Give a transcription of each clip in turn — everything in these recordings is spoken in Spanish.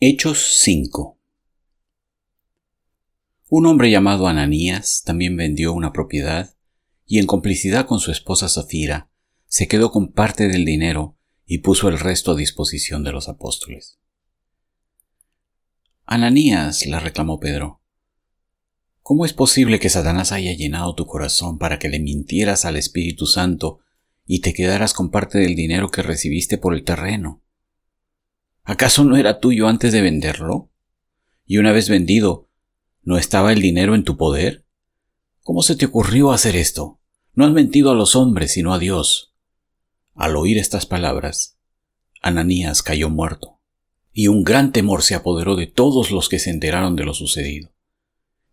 Hechos 5 Un hombre llamado Ananías también vendió una propiedad y en complicidad con su esposa Zafira se quedó con parte del dinero y puso el resto a disposición de los apóstoles. Ananías, le reclamó Pedro, ¿cómo es posible que Satanás haya llenado tu corazón para que le mintieras al Espíritu Santo y te quedaras con parte del dinero que recibiste por el terreno? ¿Acaso no era tuyo antes de venderlo? Y una vez vendido, ¿no estaba el dinero en tu poder? ¿Cómo se te ocurrió hacer esto? No has mentido a los hombres, sino a Dios. Al oír estas palabras, Ananías cayó muerto, y un gran temor se apoderó de todos los que se enteraron de lo sucedido.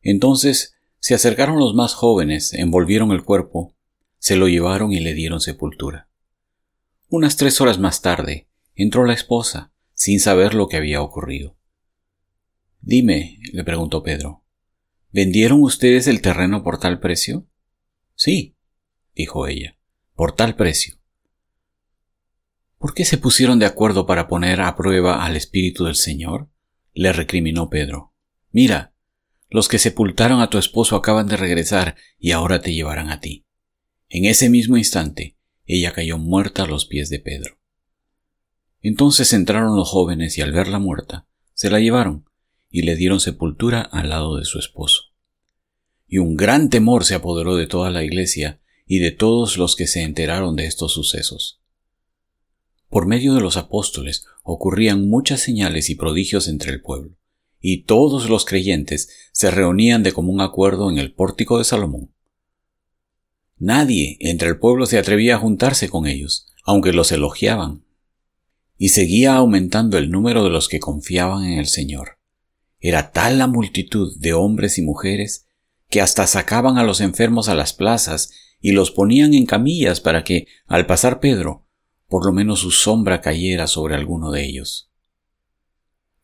Entonces se acercaron los más jóvenes, envolvieron el cuerpo, se lo llevaron y le dieron sepultura. Unas tres horas más tarde entró la esposa, sin saber lo que había ocurrido. Dime, le preguntó Pedro, ¿vendieron ustedes el terreno por tal precio? Sí, dijo ella, por tal precio. ¿Por qué se pusieron de acuerdo para poner a prueba al Espíritu del Señor? le recriminó Pedro. Mira, los que sepultaron a tu esposo acaban de regresar y ahora te llevarán a ti. En ese mismo instante, ella cayó muerta a los pies de Pedro. Entonces entraron los jóvenes y al verla muerta, se la llevaron y le dieron sepultura al lado de su esposo. Y un gran temor se apoderó de toda la iglesia y de todos los que se enteraron de estos sucesos. Por medio de los apóstoles ocurrían muchas señales y prodigios entre el pueblo, y todos los creyentes se reunían de común acuerdo en el pórtico de Salomón. Nadie entre el pueblo se atrevía a juntarse con ellos, aunque los elogiaban y seguía aumentando el número de los que confiaban en el Señor. Era tal la multitud de hombres y mujeres que hasta sacaban a los enfermos a las plazas y los ponían en camillas para que, al pasar Pedro, por lo menos su sombra cayera sobre alguno de ellos.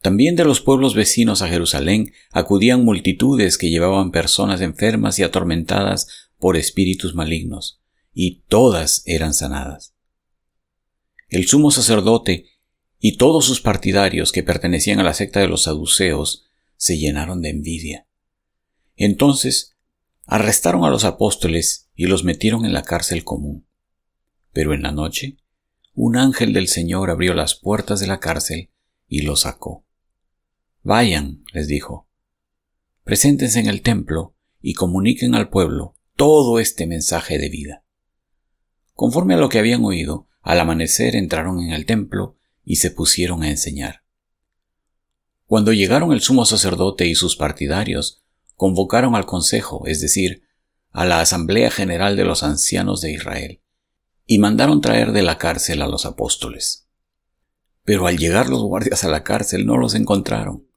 También de los pueblos vecinos a Jerusalén acudían multitudes que llevaban personas enfermas y atormentadas por espíritus malignos, y todas eran sanadas el sumo sacerdote y todos sus partidarios que pertenecían a la secta de los saduceos se llenaron de envidia. Entonces arrestaron a los apóstoles y los metieron en la cárcel común. Pero en la noche, un ángel del Señor abrió las puertas de la cárcel y los sacó. Vayan, les dijo, preséntense en el templo y comuniquen al pueblo todo este mensaje de vida. Conforme a lo que habían oído, al amanecer entraron en el templo y se pusieron a enseñar. Cuando llegaron el sumo sacerdote y sus partidarios, convocaron al consejo, es decir, a la Asamblea General de los Ancianos de Israel, y mandaron traer de la cárcel a los apóstoles. Pero al llegar los guardias a la cárcel no los encontraron,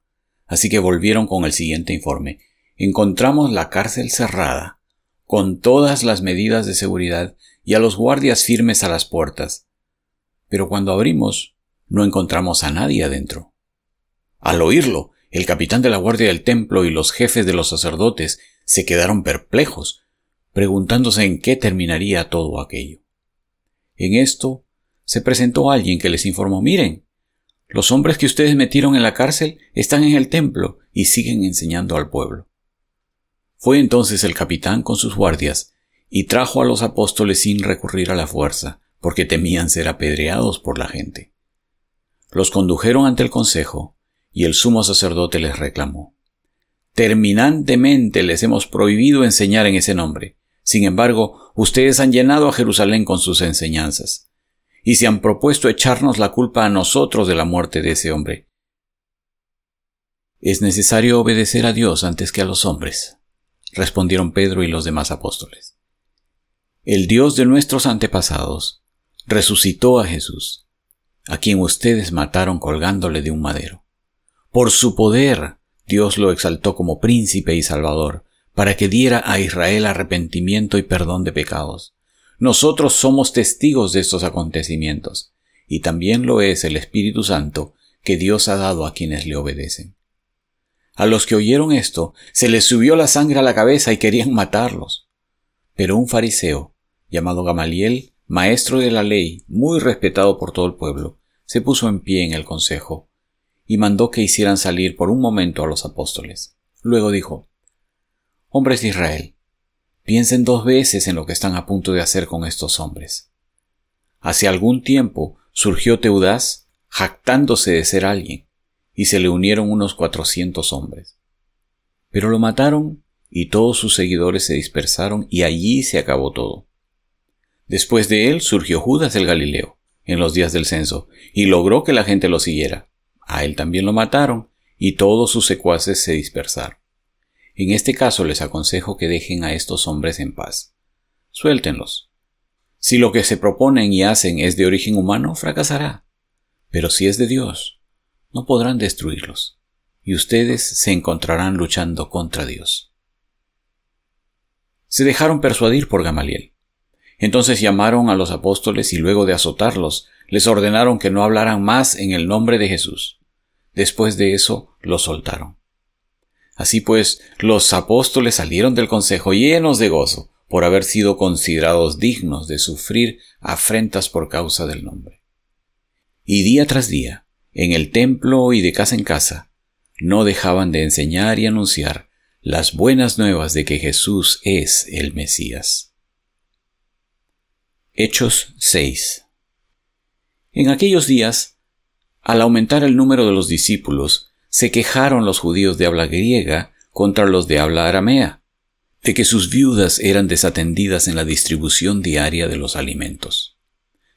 así que volvieron con el siguiente informe. Encontramos la cárcel cerrada, con todas las medidas de seguridad y a los guardias firmes a las puertas. Pero cuando abrimos, no encontramos a nadie adentro. Al oírlo, el capitán de la guardia del templo y los jefes de los sacerdotes se quedaron perplejos, preguntándose en qué terminaría todo aquello. En esto se presentó alguien que les informó Miren, los hombres que ustedes metieron en la cárcel están en el templo y siguen enseñando al pueblo. Fue entonces el capitán con sus guardias y trajo a los apóstoles sin recurrir a la fuerza, porque temían ser apedreados por la gente. Los condujeron ante el consejo, y el sumo sacerdote les reclamó. Terminantemente les hemos prohibido enseñar en ese nombre. Sin embargo, ustedes han llenado a Jerusalén con sus enseñanzas, y se han propuesto echarnos la culpa a nosotros de la muerte de ese hombre. Es necesario obedecer a Dios antes que a los hombres, respondieron Pedro y los demás apóstoles el Dios de nuestros antepasados, resucitó a Jesús, a quien ustedes mataron colgándole de un madero. Por su poder, Dios lo exaltó como príncipe y salvador, para que diera a Israel arrepentimiento y perdón de pecados. Nosotros somos testigos de estos acontecimientos, y también lo es el Espíritu Santo que Dios ha dado a quienes le obedecen. A los que oyeron esto, se les subió la sangre a la cabeza y querían matarlos. Pero un fariseo, llamado Gamaliel, maestro de la ley, muy respetado por todo el pueblo, se puso en pie en el consejo, y mandó que hicieran salir por un momento a los apóstoles. Luego dijo, Hombres de Israel, piensen dos veces en lo que están a punto de hacer con estos hombres. Hace algún tiempo surgió Teudás, jactándose de ser alguien, y se le unieron unos cuatrocientos hombres. Pero lo mataron y todos sus seguidores se dispersaron y allí se acabó todo. Después de él surgió Judas el Galileo, en los días del censo, y logró que la gente lo siguiera. A él también lo mataron, y todos sus secuaces se dispersaron. En este caso les aconsejo que dejen a estos hombres en paz. Suéltenlos. Si lo que se proponen y hacen es de origen humano, fracasará. Pero si es de Dios, no podrán destruirlos, y ustedes se encontrarán luchando contra Dios. Se dejaron persuadir por Gamaliel. Entonces llamaron a los apóstoles y luego de azotarlos, les ordenaron que no hablaran más en el nombre de Jesús. Después de eso, los soltaron. Así pues, los apóstoles salieron del consejo llenos de gozo por haber sido considerados dignos de sufrir afrentas por causa del nombre. Y día tras día, en el templo y de casa en casa, no dejaban de enseñar y anunciar las buenas nuevas de que Jesús es el Mesías. Hechos 6 En aquellos días, al aumentar el número de los discípulos, se quejaron los judíos de habla griega contra los de habla aramea, de que sus viudas eran desatendidas en la distribución diaria de los alimentos.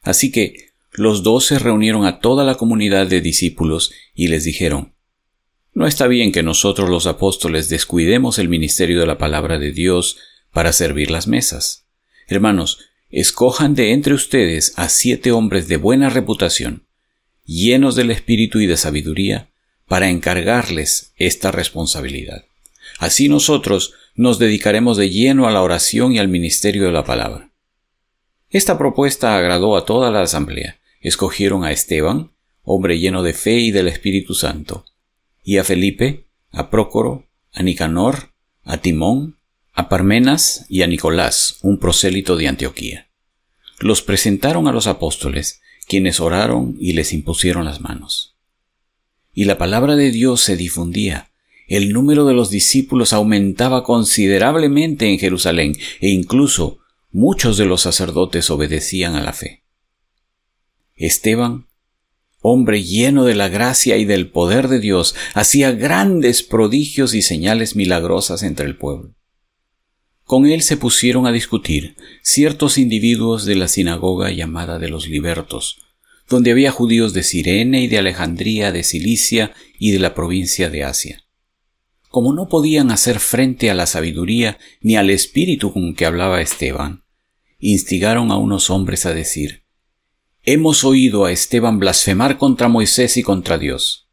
Así que los doce reunieron a toda la comunidad de discípulos y les dijeron, No está bien que nosotros los apóstoles descuidemos el ministerio de la palabra de Dios para servir las mesas. Hermanos, escojan de entre ustedes a siete hombres de buena reputación, llenos del espíritu y de sabiduría, para encargarles esta responsabilidad. Así nosotros nos dedicaremos de lleno a la oración y al ministerio de la palabra. Esta propuesta agradó a toda la asamblea. Escogieron a Esteban, hombre lleno de fe y del Espíritu Santo, y a Felipe, a Prócoro, a Nicanor, a Timón, a Parmenas y a Nicolás, un prosélito de Antioquía. Los presentaron a los apóstoles, quienes oraron y les impusieron las manos. Y la palabra de Dios se difundía. El número de los discípulos aumentaba considerablemente en Jerusalén e incluso muchos de los sacerdotes obedecían a la fe. Esteban, hombre lleno de la gracia y del poder de Dios, hacía grandes prodigios y señales milagrosas entre el pueblo. Con él se pusieron a discutir ciertos individuos de la sinagoga llamada de los libertos, donde había judíos de Sirene y de Alejandría, de Cilicia y de la provincia de Asia. Como no podían hacer frente a la sabiduría ni al espíritu con que hablaba Esteban, instigaron a unos hombres a decir, Hemos oído a Esteban blasfemar contra Moisés y contra Dios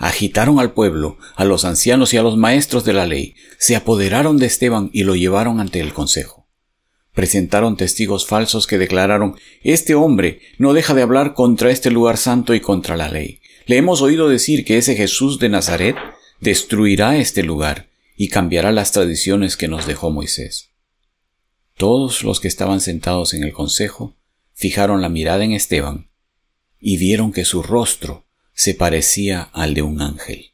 agitaron al pueblo, a los ancianos y a los maestros de la ley, se apoderaron de Esteban y lo llevaron ante el consejo. Presentaron testigos falsos que declararon Este hombre no deja de hablar contra este lugar santo y contra la ley. Le hemos oído decir que ese Jesús de Nazaret destruirá este lugar y cambiará las tradiciones que nos dejó Moisés. Todos los que estaban sentados en el consejo fijaron la mirada en Esteban y vieron que su rostro se parecía al de un ángel.